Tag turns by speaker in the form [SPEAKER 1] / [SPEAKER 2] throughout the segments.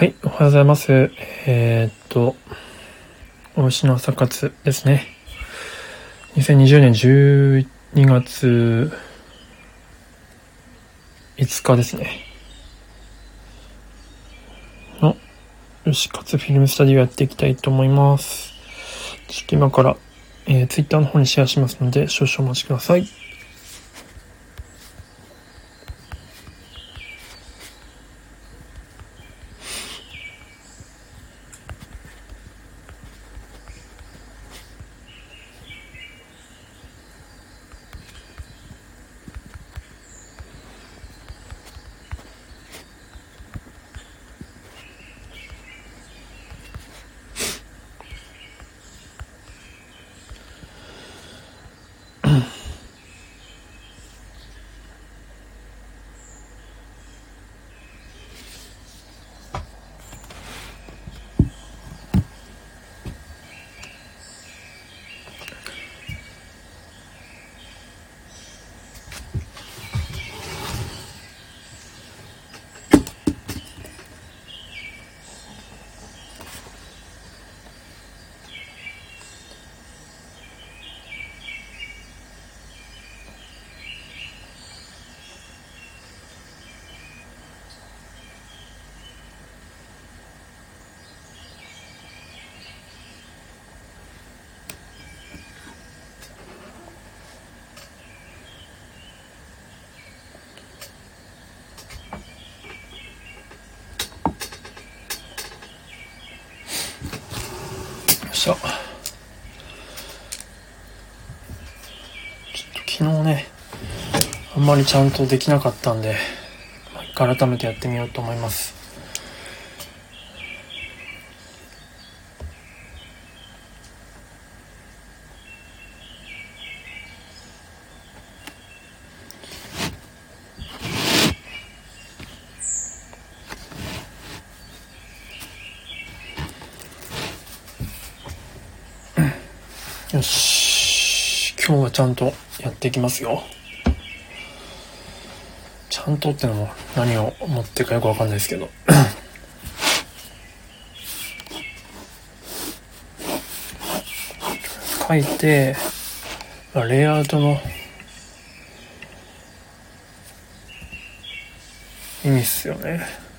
[SPEAKER 1] はい、おはようございます。えー、っと、お牛の朝活ですね。2020年12月5日ですね。の、牛活フィルムスタディをやっていきたいと思います。ちょっと今から、えー、ツイッターの方にシェアしますので、少々お待ちください。しょ。ちょっと昨日ね、あんまりちゃんとできなかったんで、改めてやってみようと思います。よし。今日はちゃんとやっていきますよ。ちゃんとってのも何を思ってるかよくわかんないですけど。書いて、レイアウトの意味っすよね。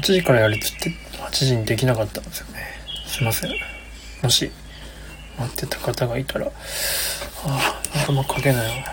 [SPEAKER 1] 8時からやるっつって8時にできなかったんですよね。すいません。もし待ってた方がいたら、ああ、頭かけないわ。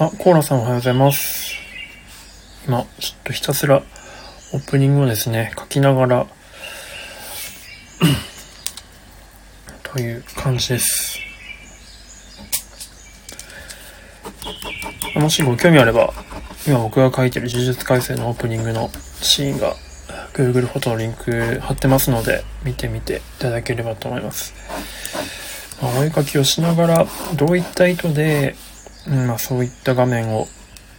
[SPEAKER 1] あ、コーラさんおはようございます。今、ちょっとひたすらオープニングをですね、書きながら、という感じです。もしご興味あれば、今僕が書いてる呪術改正のオープニングのシーンが Google フォトのリンク貼ってますので、見てみていただければと思います。まあ、お絵かきをしながら、どういった意図で、まあ、そういった画面を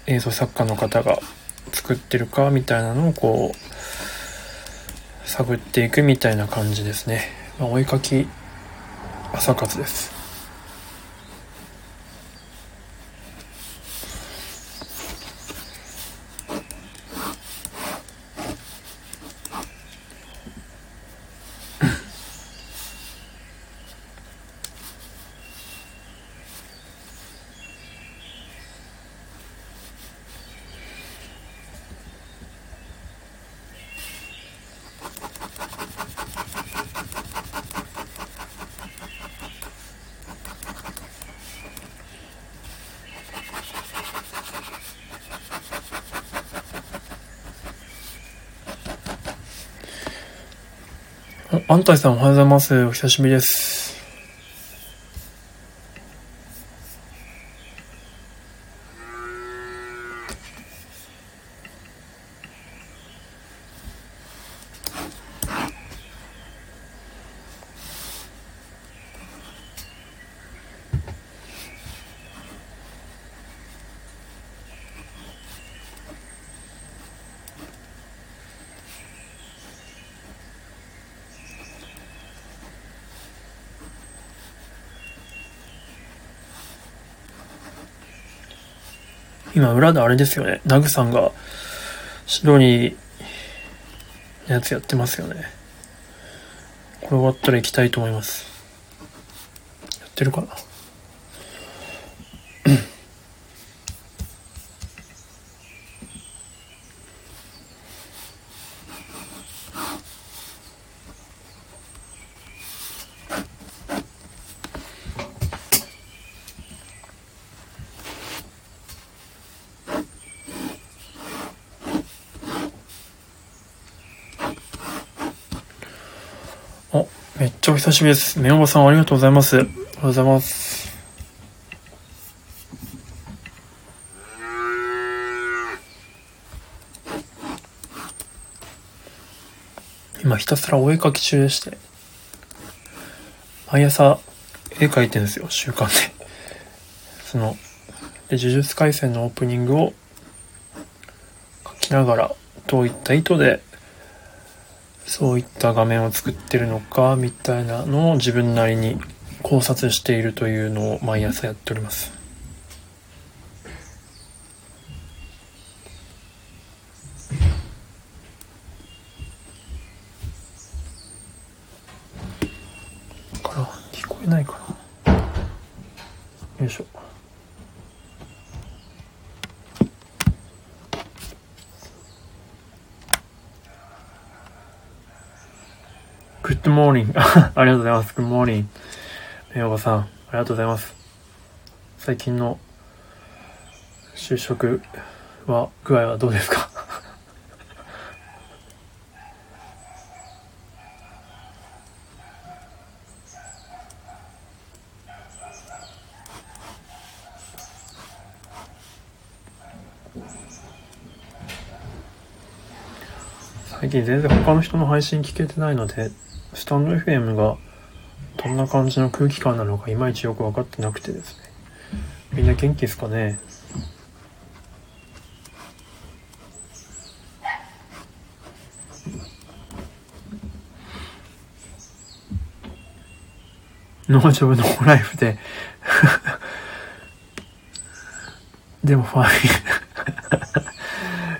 [SPEAKER 1] 映像作家の方が作ってるかみたいなのをこう探っていくみたいな感じですね、まあ、お絵かき朝活ですあ安泰さんおはようございます。お久しぶりです。今裏であれですよね。ナグさんがシドニーのやつやってますよね。これ終わったら行きたいと思います。やってるかなあ、めっちゃお久しぶりです。メオバさんありがとうございます。おはようございます。今ひたすらお絵描き中でして、毎朝絵描いてるんですよ、習慣で。その、で、呪術廻戦のオープニングを描きながら、どういった意図でそういった画面を作ってるのかみたいなのを自分なりに考察しているというのを毎朝やっております。から聞こえないかな。よいしょ。Good morning。ありがとうございます。 Morning。めおばさん、ありがとうございます。最近の就職は、具合はどうですか？最近全然他の人の配信聞けてないので、スタンド FM がどんな感じの空気感なのかいまいちよく分かってなくてですね。みんな元気ですかね？ノージョブノーライフで でもファイ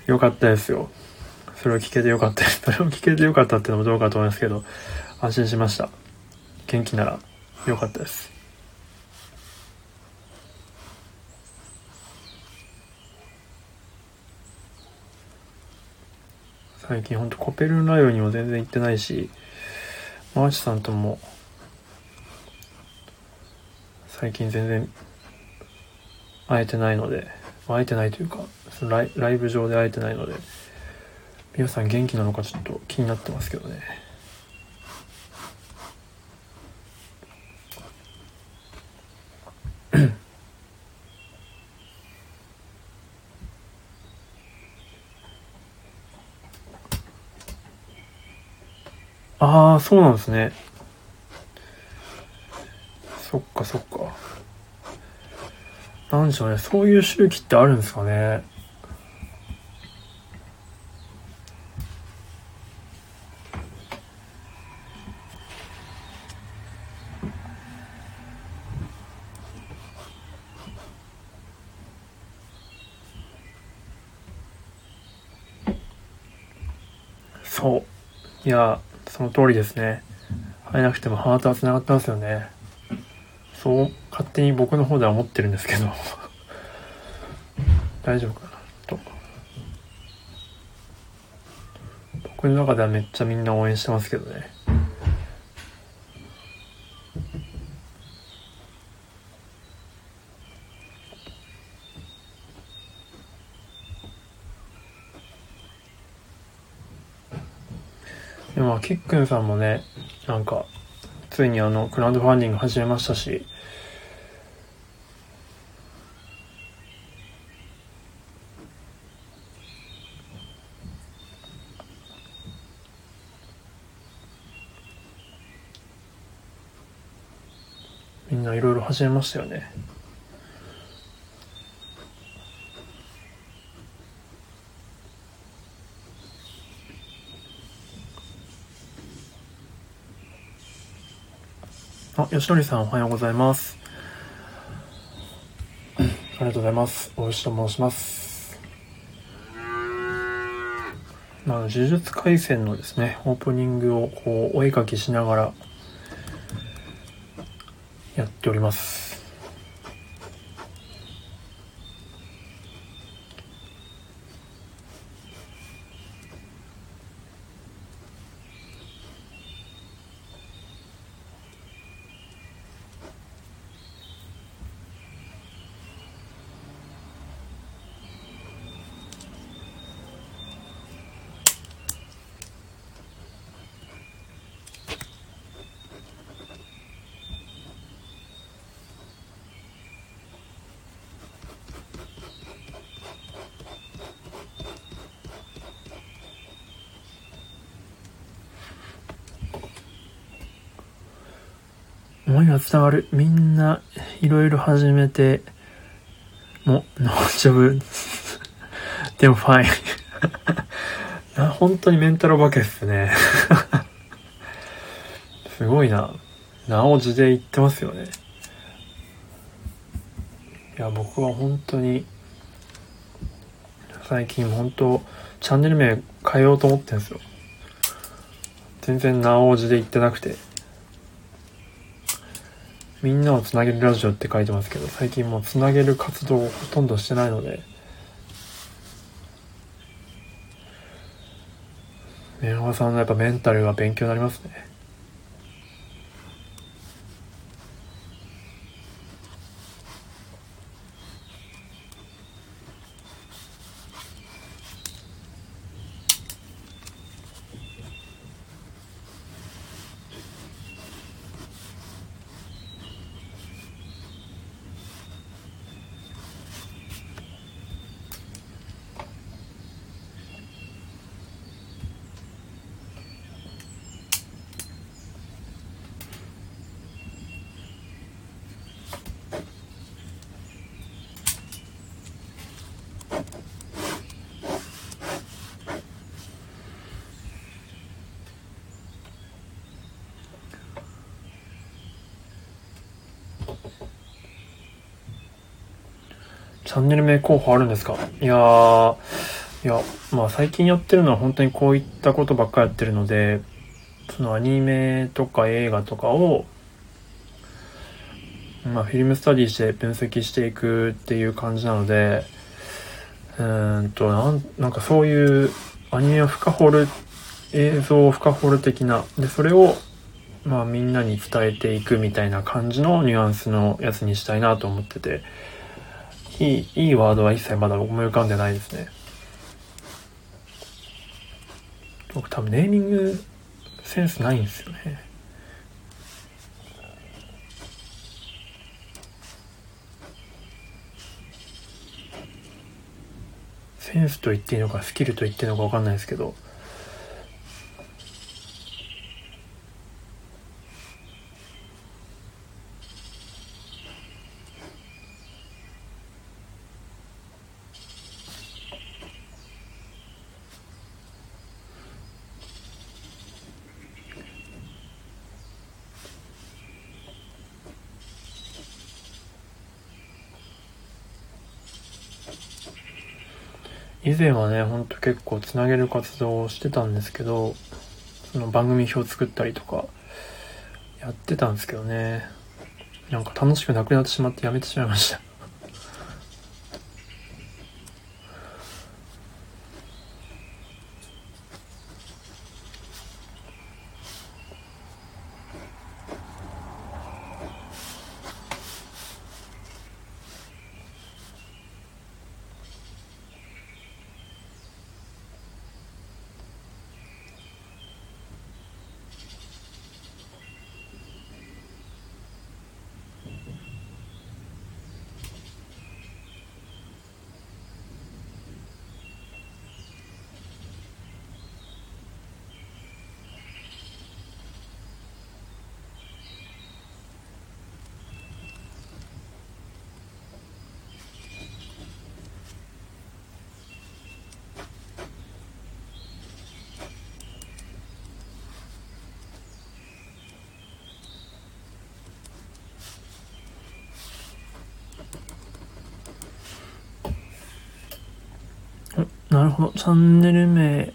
[SPEAKER 1] ン よかったですよ。それを聞けてよかった。それを聞けてよかったってのもどうかと思いますけど、安心しました。元気ならよかったです。最近ほんとコペルライオにも全然行ってないし、マーチさんとも最近全然会えてないので、会えてないというか、ライライブ上で会えてないので、皆さん元気なのかちょっと気になってますけどね。ああ、そうなんですね。そっかそっか。なんでしょうね。そういう周期ってあるんですかね。そう。いや、その通りですね。会えなくてもハートは繋がってますよね。そう、勝手に僕の方では思ってるんですけど。大丈夫かなと。僕の中ではめっちゃみんな応援してますけどね。キックンさんもね、なんか、ついにあの、クラウドファンディング始めましたし、みんないろいろ始めましたよね。吉典さんおはようございます。ありがとうございます。おしと申します。まあ、呪術廻戦のですね、オープニングをこう、お絵かきしながらやっております。いが伝わる。みんないろいろ始めて、もう、ノージョブ、でもファイン。本当にメンタルお化けっすね。すごいな。なお字で言ってますよね。いや、僕は本当に、最近本当、チャンネル名変えようと思ってんすよ。全然なお字で言ってなくて。みんなをつなげるラジオって書いてますけど、最近もうつなげる活動をほとんどしてないので、メロさんのやっぱメンタルは勉強になりますね。チャンネル名候補あるんですか？いやー、いや、まあ最近やってるのは本当にこういったことばっかやってるので、そのアニメとか映画とかを、まあフィルムスタディして分析していくっていう感じなので、うーんと、なん、なんかそういうアニメを深掘る、映像を深掘る的な、で、それをまあみんなに伝えていくみたいな感じのニュアンスのやつにしたいなと思ってて、いい、いいワードは一切まだ思い浮かんでないですね。僕多分ネーミングセンスないんですよね。センスと言っていいのかスキルと言っていいのか分かんないですけど以前はね、ほんと結構つなげる活動をしてたんですけど、その番組表作ったりとか、やってたんですけどね、なんか楽しくなくなってしまってやめてしまいました。なるほど。チャンネル名、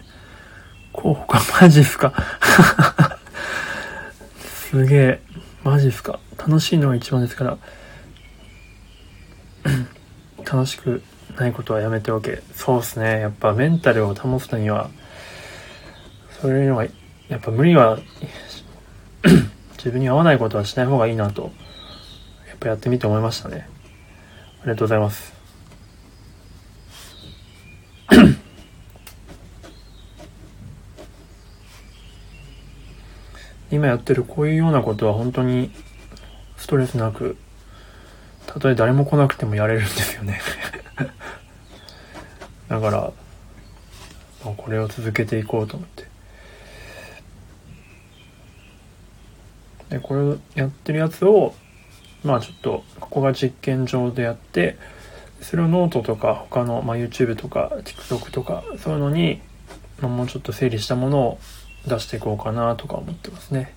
[SPEAKER 1] 候補か、マジっすか？すげえ。マジっすか？楽しいのが一番ですから。楽しくないことはやめておけ。そうっすね。やっぱメンタルを保つのには、そういうのが、やっぱ無理は、自分に合わないことはしない方がいいなと、やっぱやってみて思いましたね。ありがとうございます。今やってるこういうようなことは本当にストレスなく、たとえ誰も来なくてもやれるんですよね だから、まあ、これを続けていこうと思って。で、これをやってるやつを、まあちょっと、ここが実験場でやって、それをノートとか他の、まあ、YouTube とか TikTok とかそういうのに、まあ、もうちょっと整理したものを出していこうかなとか思ってますね。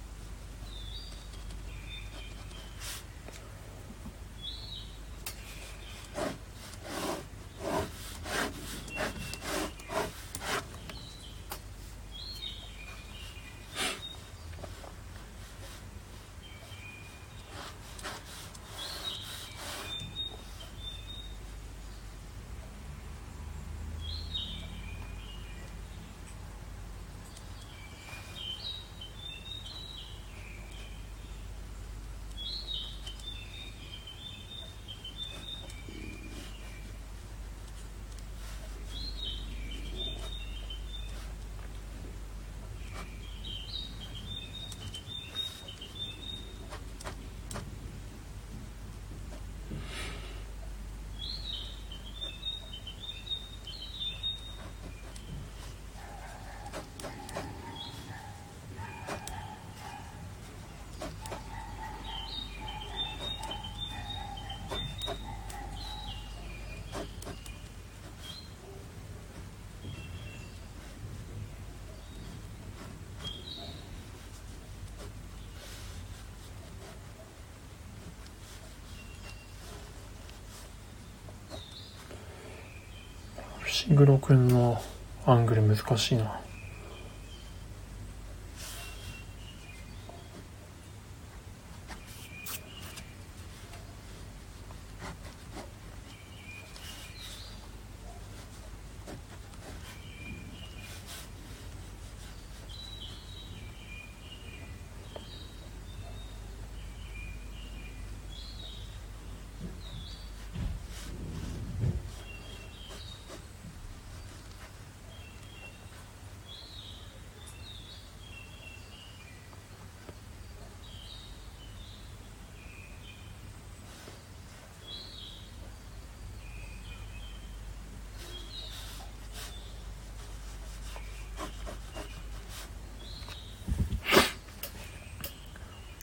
[SPEAKER 1] シングロ君のアングル難しいな。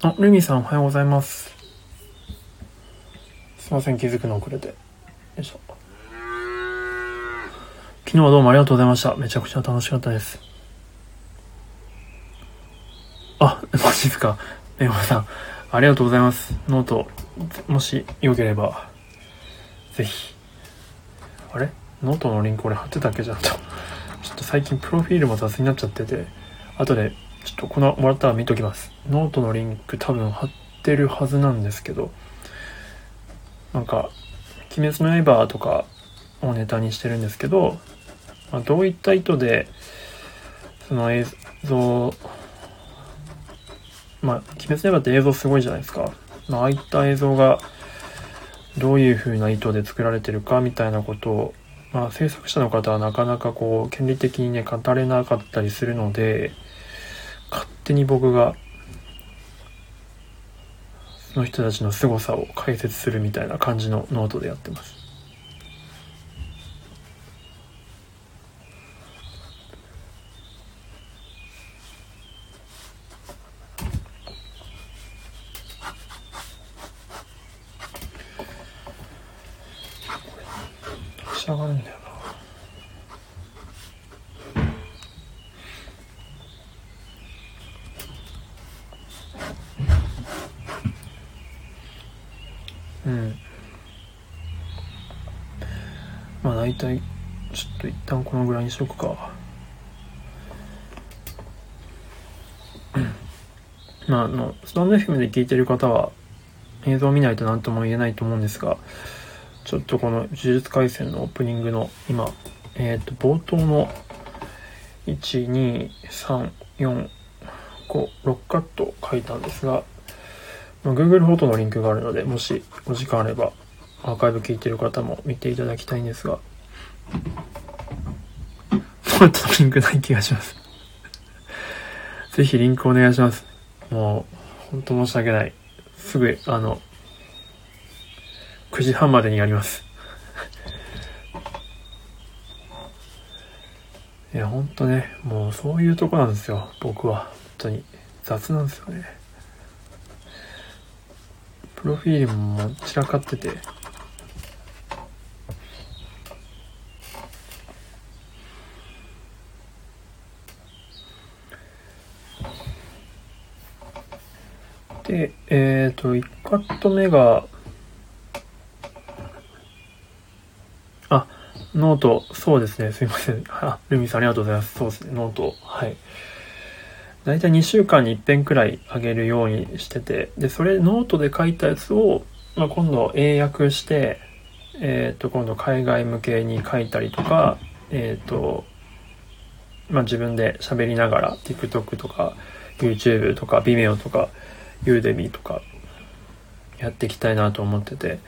[SPEAKER 1] あ、ルミさんおはようございます。すいません、気づくの遅れて。よいしょ。昨日はどうもありがとうございました。めちゃくちゃ楽しかったです。あ、マジですか。メモさん、ありがとうございます。ノート、もしよければ、ぜひ。あれ？ノートのリンク俺貼ってたっけ？じゃんと。ちょっと最近プロフィールも雑になっちゃってて、後で、ちょっとこの、もらったら見ときます。ノートのリンク多分貼ってるはずなんですけど、なんか、鬼滅の刃とかをネタにしてるんですけど、まあ、どういった意図で、その映像、まあ、鬼滅の刃って映像すごいじゃないですか。まあ、ああいった映像が、どういう風な意図で作られてるかみたいなことを、まあ、制作者の方はなかなかこう、権利的にね、語れなかったりするので、手に僕が、その人たちの凄さを解説するみたいな感じのノートでやってます。上がるんだよなうんまあ大体ちょっと一旦このぐらいにしとくか。まああのスタンド FM で聞いてる方は映像を見ないと何とも言えないと思うんですがちょっとこの呪術廻戦のオープニングの今、えっ、ー、と、冒頭の1、2、3、4、5、6カット書いたんですが、ま Google フォトのリンクがあるので、もしお時間あればアーカイブ聞いてる方も見ていただきたいんですが、ちょっとリンクない気がしますぜひリンクお願いします。もう、ほんと申し訳ない。すぐ、あの、9時半までにやります。いや、ほんとね、もうそういうとこなんですよ、僕は。本当に。雑なんですよね。プロフィールも散らかってて。で、えっ、ー、と、1カット目が、あノート、そうですね。すいません。あ、ルミさんありがとうございます。そうですね。ノート。はい。だいたい2週間に1遍くらいあげるようにしてて、で、それノートで書いたやつを、まあ、今度英訳して、えっ、ー、と、今度海外向けに書いたりとか、えっ、ー、と、まあ、自分で喋りながら TikTok とか YouTube とか Vimeo とか Udemy とかやっていきたいなと思ってて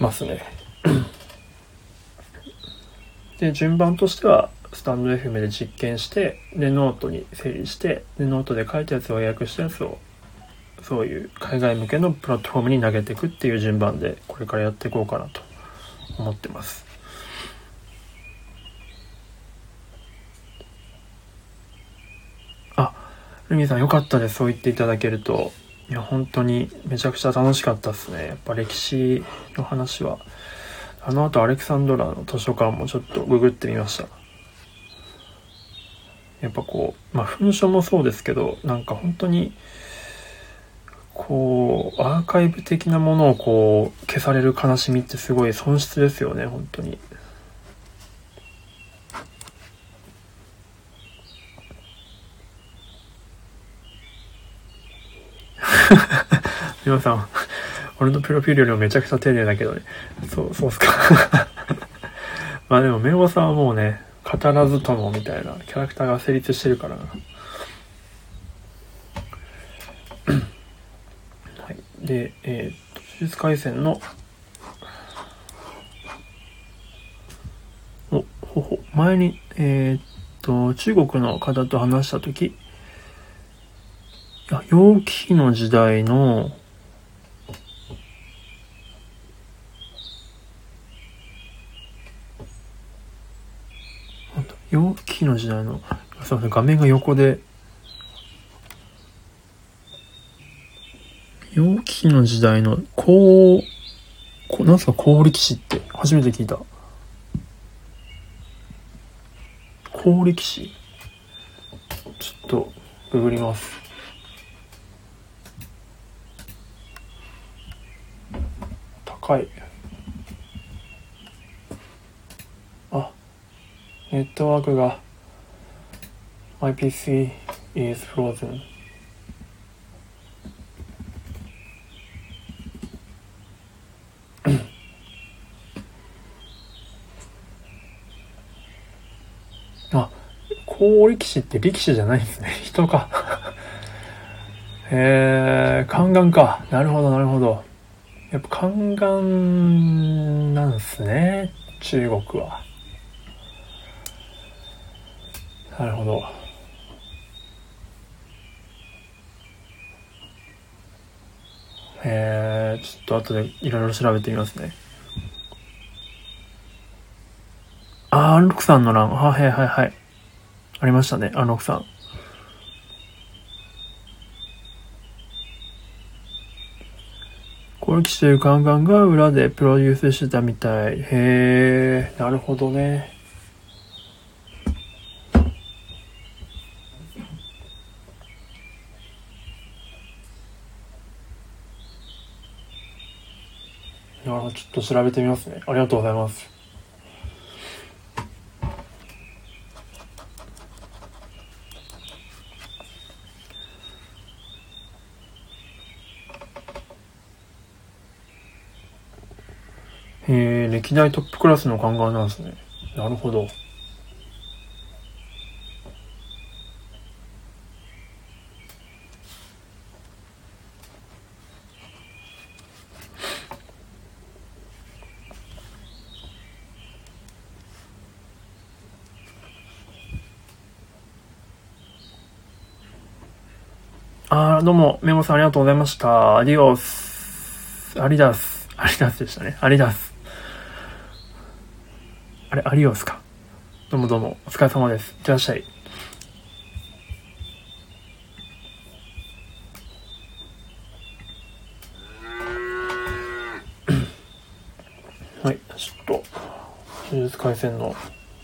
[SPEAKER 1] ますね。で、順番としては、スタンド FM で実験して、で、ノートに整理して、で、ノートで書いたやつを英訳したやつを、そういう海外向けのプラットフォームに投げていくっていう順番で、これからやっていこうかなと思ってます。あ、ルミさんよかったです。そう言っていただけると。いや、本当にめちゃくちゃ楽しかったですね。やっぱ歴史の話は。あの後アレクサンドラの図書館もちょっとググってみました。やっぱこう、まあ噴書もそうですけど、なんか本当に、こう、アーカイブ的なものをこう、消される悲しみってすごい損失ですよね、本当に。皆さん、俺のプロフィールよりもめちゃくちゃ丁寧だけどね。そう、そうっすか まあでも、メオさんはもうね、語らずともみたいなキャラクターが成立してるからな。はい。で、えー、っと、手術回線の、お、ほほ、前に、えー、っと、中国の方と話したとき、いや、陽気の時代の、陽気の時代の、すいません、画面が横で、楊貴妃の時代の、こう、こなんすか、高力士って初めて聞いた。高力士ちょっと、ググります。高い。ネットワークが、My PC is frozen. 好力士って力士じゃないんですね。人か。えー、宦官か。なるほど、なるほど。やっぱ宦官なんすね。中国は。なるほど。えー、ちょっと後でいろいろ調べてみますね。あー、アンロクさんの欄。はいはいはい。ありましたね、あの奥さん。コルキというガンガンが裏でプロデュースしてたみたい。へえ、なるほどね。ちょっと調べてみますね。ありがとうございます。えー、歴代トップクラスの考えなんですね。なるほど。どうも、メモさんありがとうございました。アディオス。アリダス。アリダスでしたね。アリダス。あれ、アリオスか。どうもどうも、お疲れ様です。いってらっしゃい。はい、ちょっと、呪術廻戦の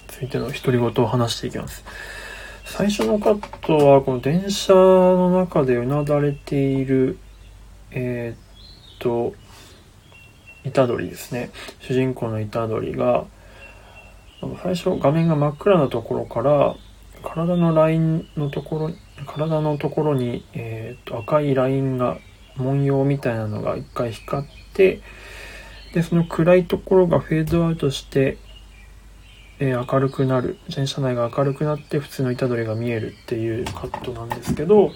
[SPEAKER 1] ついての独り言を話していきます。最初のカットは、この電車の中でうなだれている、えー、っと、虎杖ですね。主人公の虎杖が、最初画面が真っ暗なところから体のラインのところ体のところに、えーと、赤いラインが文様みたいなのが一回光ってでその暗いところがフェードアウトして、えー、明るくなる。電車内が明るくなって普通の板取りが見えるっていうカットなんですけど、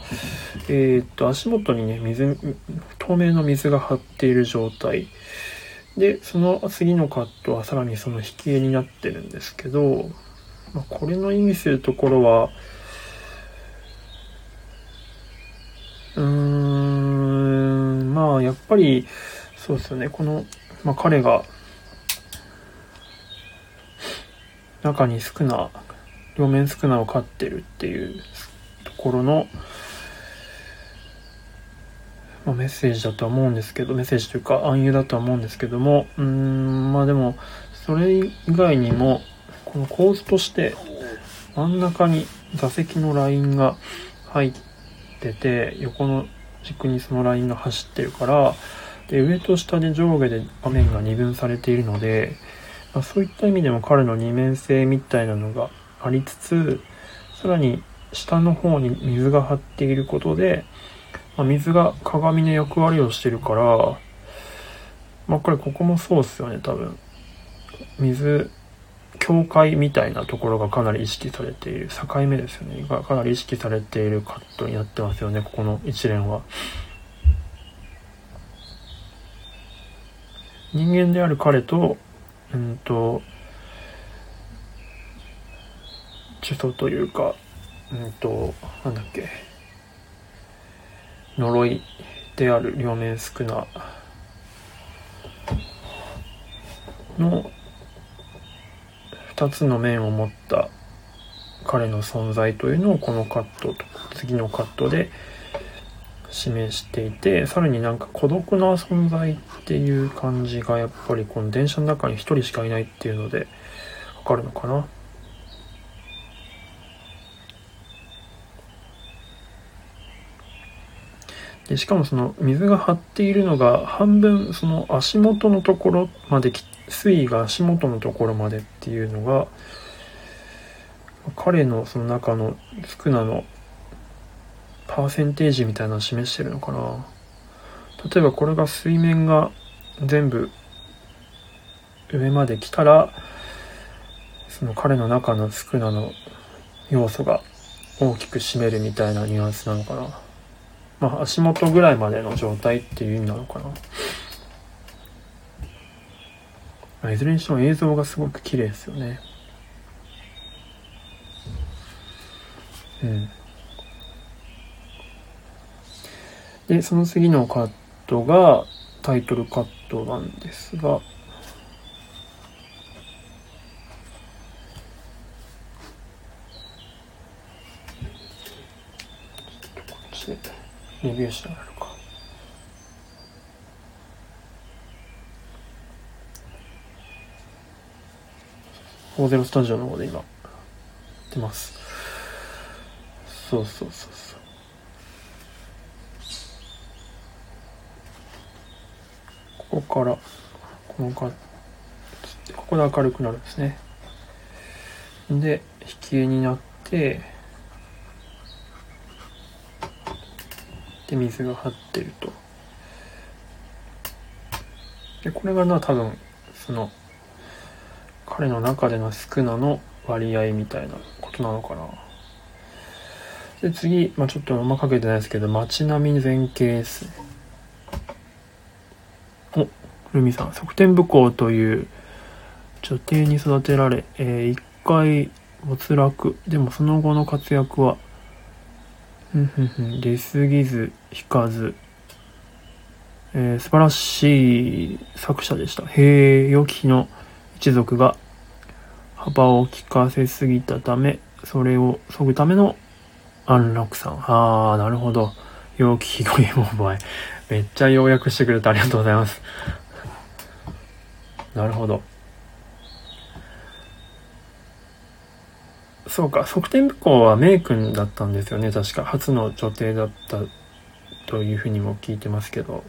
[SPEAKER 1] えーと足元にね水透明の水が張っている状態。で、その次のカットはさらにその引き絵になってるんですけど、まあ、これの意味するところは、うーん、まあやっぱり、そうですよね、この、まあ彼が、中にスクナ、両面スクナを飼ってるっていうところの、まあ、メッセージだとは思うんですけど、メッセージというか暗喩だとは思うんですけども、うん、まあでも、それ以外にも、この構図として真ん中に座席のラインが入ってて、横の軸にそのラインが走ってるから、で、上と下で上下で画面が二分されているので、まあ、そういった意味でも彼の二面性みたいなのがありつつ、さらに下の方に水が張っていることで、まあ、水が鏡の役割をしてるから、まあこれここもそうっすよね、多分。水、境界みたいなところがかなり意識されている、境目ですよね。がかなり意識されているカットになってますよね、ここの一連は。人間である彼と、うんと、呪詛というか、うんと、なんだっけ、呪いである両面宿儺の2つの面を持った彼の存在というのをこのカット次のカットで示していて、さらになんか孤独な存在っていう感じがやっぱりこの電車の中に一人しかいないっていうのでわかるのかな？でしかもその水が張っているのが半分その足元のところまで水位が足元のところまでっていうのが彼のその中のスナのパーセンテージみたいなのを示してるのかな例えばこれが水面が全部上まで来たらその彼の中のスクナの要素が大きく占めるみたいなニュアンスなのかなまあ、足元ぐらいまでの状態っていう意味なのかな。いずれにしても映像がすごく綺麗ですよね。うん。で、その次のカットがタイトルカットなんですが、レビューしながらか。フォーゼロスタジオの方で今、出ます。そうそうそうそう。ここから、このか、ここで明るくなるんですね。で、引き絵になって、で水が張ってると。でこれがな多分その彼の中での少なの割合みたいなことなのかな。で次、まあ、ちょっとあんまかけてないですけど街並み前景ですね。おルミさん側天武功という女帝に育てられ、えー、一回没落でもその後の活躍はふんふんふん。出過ぎず、引かず。えー、素晴らしい作者でした。へえ、良き日の一族が幅を利かせすぎたため、それを削ぐための安楽さん。ああ、なるほど。良き日のゲームオーバーめっちゃ要約してくれてありがとうございます。なるほど。そうか、側転武功はメイ君だったんですよね、確か。初の女帝だったというふうにも聞いてますけど。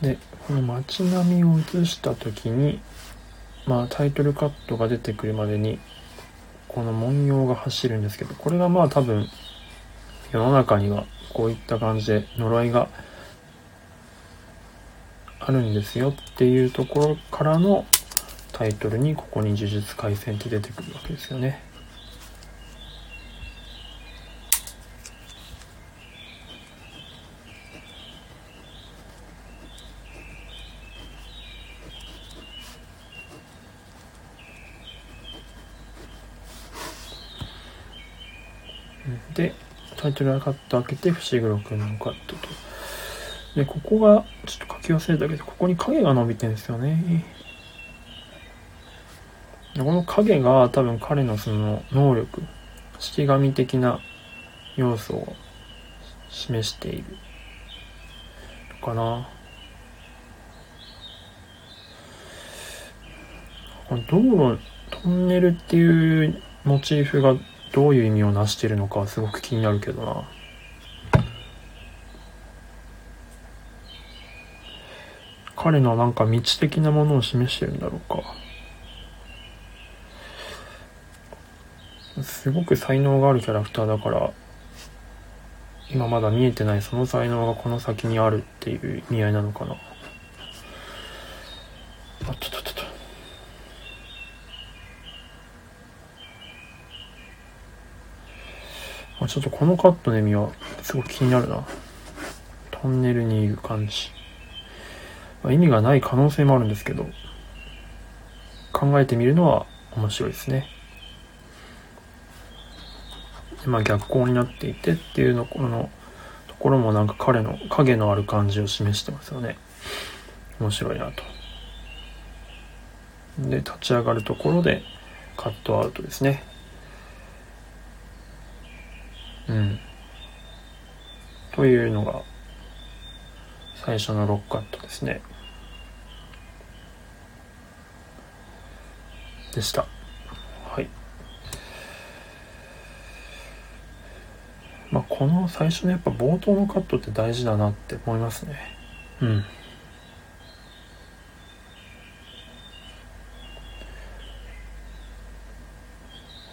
[SPEAKER 1] で、この街並みを映した時に、まあタイトルカットが出てくるまでに、この文様が走るんですけど、これがまあ多分、世の中にはこういった感じで呪いがあるんですよっていうところからのタイトルにここに呪術廻戦って出てくるわけですよね。で、タイトルがカット開けて、伏黒くんのカットと。で、ここが、ちょっと書き忘れたけど、ここに影が伸びてるんですよね。この影が多分彼のその能力、式神的な要素を示しているのかな。道路、トンネルっていうモチーフがどういう意味を成してるのかすごく気になるけどな。彼のなんか道的なものを示してるんだろうか。すごく才能があるキャラクターだから今まだ見えてないその才能がこの先にあるっていう意味合いなのかなあっとっとっとちょっとこのカットの意味はすごく気になるな。トンネルにいる感じ、まあ、意味がない可能性もあるんですけど。考えてみるのは面白いですね。でまあ、逆光になっていてっていうのこのところもなんか彼の影のある感じを示してますよね。面白いなと。で立ち上がるところでカットアウトですね。うん。というのが、最初のロックカットですね。でした。はい。まあ、この最初のやっぱ冒頭のカットって大事だなって思いますね。うん。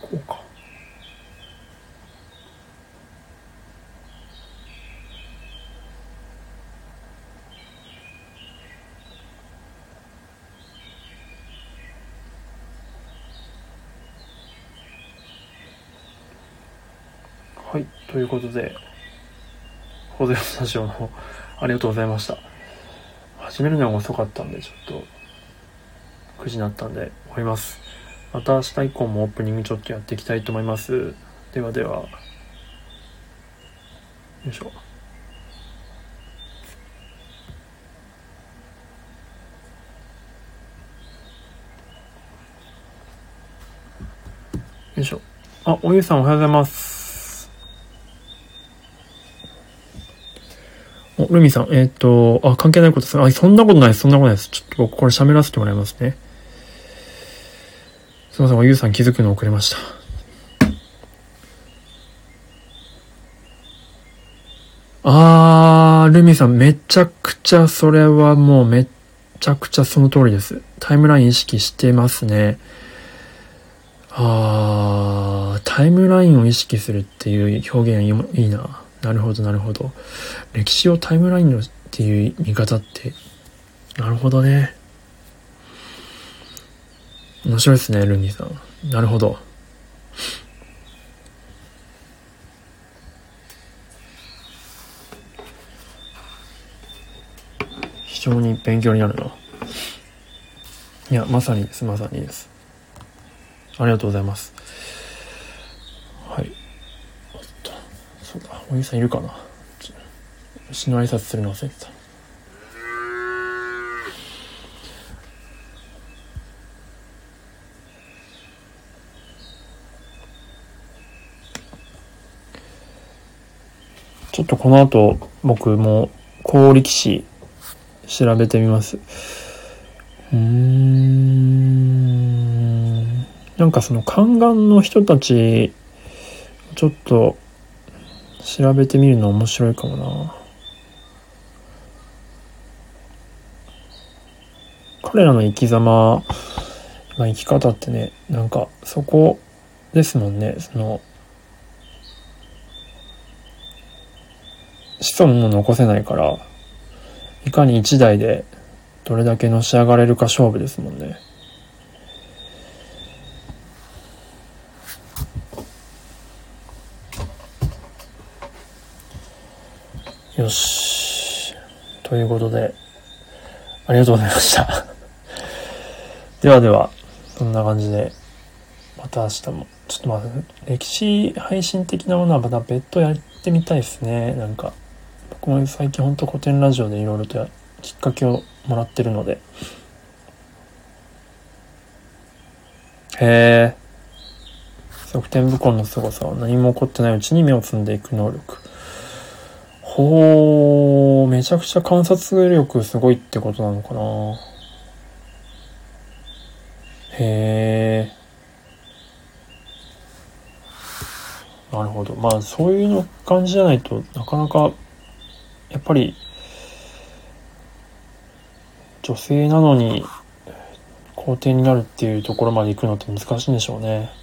[SPEAKER 1] こうか。はい。ということで、ホゼスタジオのありがとうございました。始めるのが遅かったんで、ちょっと、9時になったんで終わります。また明日以降もオープニングちょっとやっていきたいと思います。ではでは、よいしょ。よいしょ。あ、おゆうさんおはようございます。ルミさん、えっ、と、あ、関係ないことです。あ、そんなことないです。そんなことないです。ちょっと僕これ喋らせてもらいますね。すいません、おゆうさん気づくの遅れました。あー、ルミさん、めちゃくちゃ、それはもうめっちゃくちゃその通りです。タイムライン意識してますね。あー、タイムラインを意識するっていう表現いいな。なるほど、なるほど。歴史をタイムラインのっていう見方って、なるほどね。面白いですね、ルミさん。なるほど。非常に勉強になるな。いや、まさにです、まさにです。ありがとうございます。はい。おっと、そうだ、おゆうさんいるかなちの挨拶するの忘れてた。ちょっとこの後、僕も、高力士、調べてみます。うーん。なんかその、宦官の人たち、ちょっと、調べてみるの面白いかもな。彼らの生き様、まあ、生き方ってね、なんか、そこですもんね。その、子孫も残せないから、いかに一代でどれだけのし上がれるか勝負ですもんね。よし。ということで、ありがとうございました。ではでは、そんな感じで、また明日も、ちょっとまあ、歴史配信的なものはまた別途やってみたいですね。なんか、僕も最近ほんと古典ラジオでいろいろときっかけをもらってるので。へえ。側転武功の凄さは何も起こってないうちに目を摘んでいく能力。ほー、めちゃくちゃ観察力すごいってことなのかなへえ。なるほど。まあ、そういうの感じじゃないとなかなか、やっぱり、女性なのに、皇帝になるっていうところまで行くのって難しいんでしょうね。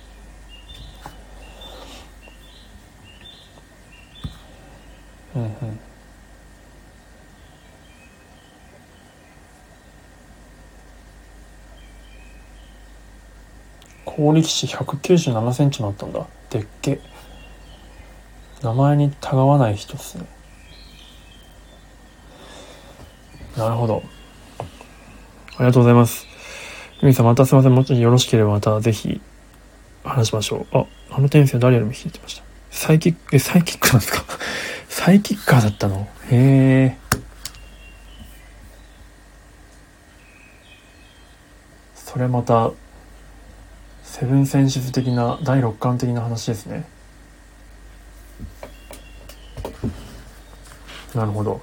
[SPEAKER 1] うんうん。高力士197センチもあったんだ。でっけ。名前にたがわない人っすね。なるほど。ありがとうございます。ゆみさん、またすいません。もしよろしければまたぜひ話しましょう。あ、あの転生誰よりも弾いてました。サイキック、え、サイキックなんですか？サイキッカーだったの？へえ。それまた、セブンセンシズ的な、第六感的な話ですね。なるほど。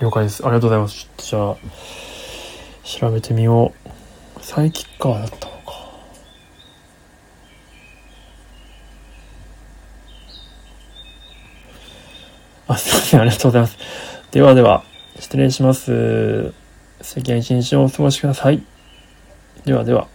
[SPEAKER 1] 了解です。ありがとうございます。じゃあ、調べてみよう。サイキッカーだったのか。あ、すいません。ありがとうございます。ではでは、失礼します。素敵な一日をお過ごしください。ではでは。